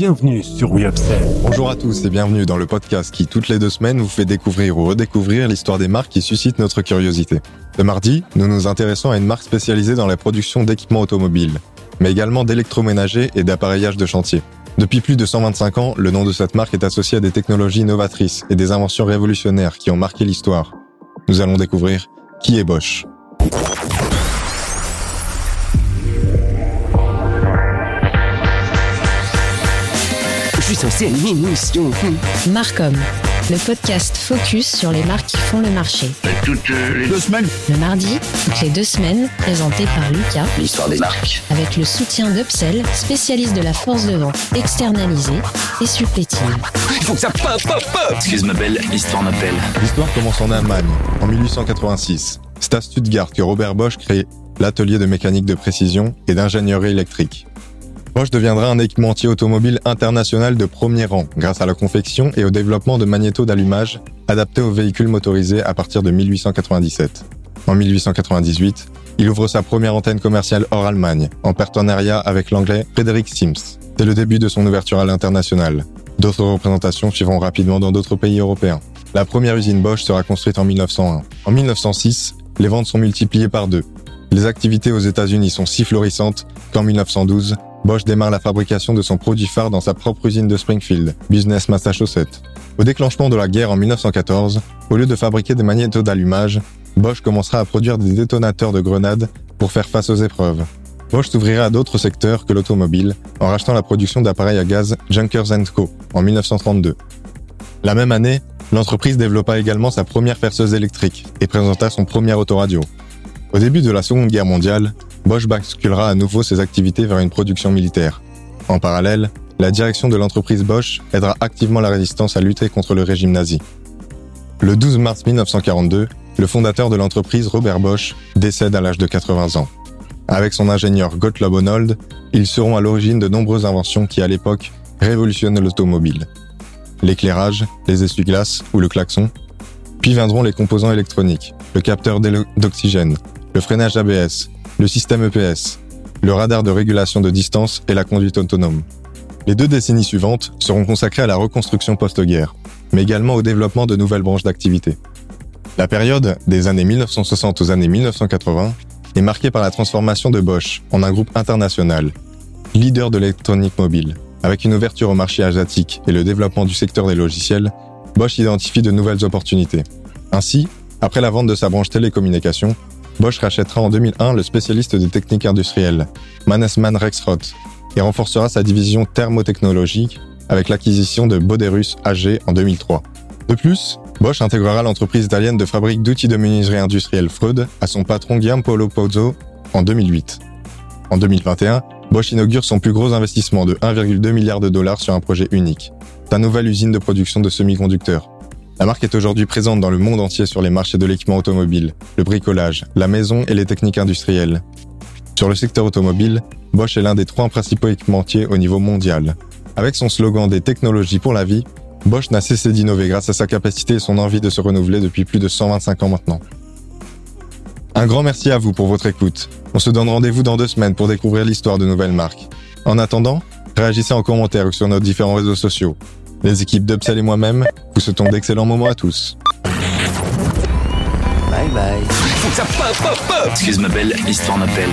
bienvenue sur WeUpsell. Bonjour à tous et bienvenue dans le podcast qui, toutes les deux semaines, vous fait découvrir ou redécouvrir l'histoire des marques qui suscitent notre curiosité. Ce mardi, nous nous intéressons à une marque spécialisée dans la production d'équipements automobiles, mais également d'électroménager et d'appareillage de chantier. Depuis plus de 125 ans, le nom de cette marque est associé à des technologies novatrices et des inventions révolutionnaires qui ont marqué l'histoire. Nous allons découvrir qui est Bosch. Suis censé animer une émission. Marcom, le podcast focus sur les marques qui font le marché. toutes les deux semaines. Le mardi, toutes les deux semaines, présenté par Lucas, L'histoire des marques. avec le soutien d'Upsell, spécialiste de la force de vente externalisée et supplétive. Il faut que ça pop, pop, pop Excuse ma belle, l'histoire m'appelle. L'histoire commence en Allemagne, en 1886. C'est à Stuttgart que Robert Bosch crée l'atelier de mécanique de précision et d'ingénierie électrique. Bosch deviendra un équipementier automobile international de premier rang grâce à la confection et au développement de magnétos d'allumage adaptés aux véhicules motorisés à partir de 1897. En 1898, il ouvre sa première antenne commerciale hors Allemagne, en partenariat avec l'anglais Frederick Sims. C'est le début de son ouverture à l'international. D'autres représentations suivront rapidement dans d'autres pays européens. La première usine Bosch sera construite en 1901. En 1906, les ventes sont multipliées par deux. Les activités aux États-Unis sont si florissantes qu'en 1912, Bosch démarre la fabrication de son produit phare dans sa propre usine de Springfield, Business Massachusetts. Au déclenchement de la guerre en 1914, au lieu de fabriquer des magnétos d'allumage, Bosch commencera à produire des détonateurs de grenades pour faire face aux épreuves. Bosch s'ouvrira à d'autres secteurs que l'automobile en rachetant la production d'appareils à gaz Junkers Co. en 1932. La même année, l'entreprise développa également sa première perceuse électrique et présenta son premier autoradio. Au début de la Seconde Guerre mondiale, Bosch basculera à nouveau ses activités vers une production militaire. En parallèle, la direction de l'entreprise Bosch aidera activement la résistance à lutter contre le régime nazi. Le 12 mars 1942, le fondateur de l'entreprise, Robert Bosch, décède à l'âge de 80 ans. Avec son ingénieur Gottlob Honold, ils seront à l'origine de nombreuses inventions qui, à l'époque, révolutionnent l'automobile. L'éclairage, les essuie-glaces ou le klaxon. Puis viendront les composants électroniques, le capteur d'oxygène, le freinage ABS, le système EPS, le radar de régulation de distance et la conduite autonome. Les deux décennies suivantes seront consacrées à la reconstruction post-guerre, mais également au développement de nouvelles branches d'activité. La période des années 1960 aux années 1980 est marquée par la transformation de Bosch en un groupe international, leader de l'électronique mobile. Avec une ouverture au marché asiatique et le développement du secteur des logiciels, Bosch identifie de nouvelles opportunités. Ainsi, après la vente de sa branche télécommunications, Bosch rachètera en 2001 le spécialiste des techniques industrielles, Mannesmann Rexroth, et renforcera sa division thermotechnologique avec l'acquisition de Boderus AG en 2003. De plus, Bosch intégrera l'entreprise italienne de fabrique d'outils de menuiserie industrielle Freud à son patron Giampaolo Pozzo en 2008. En 2021, Bosch inaugure son plus gros investissement de 1,2 milliard de dollars sur un projet unique, sa nouvelle usine de production de semi-conducteurs. La marque est aujourd'hui présente dans le monde entier sur les marchés de l'équipement automobile, le bricolage, la maison et les techniques industrielles. Sur le secteur automobile, Bosch est l'un des trois principaux équipementiers au niveau mondial. Avec son slogan des technologies pour la vie, Bosch n'a cessé d'innover grâce à sa capacité et son envie de se renouveler depuis plus de 125 ans maintenant. Un grand merci à vous pour votre écoute. On se donne rendez-vous dans deux semaines pour découvrir l'histoire de nouvelles marques. En attendant, réagissez en commentaire ou sur nos différents réseaux sociaux. Les équipes d'Upsell et moi-même vous souhaitons d'excellents moments à tous. Bye bye. Il faut que ça pop, pop, pop Excuse ma belle, l'histoire m'appelle.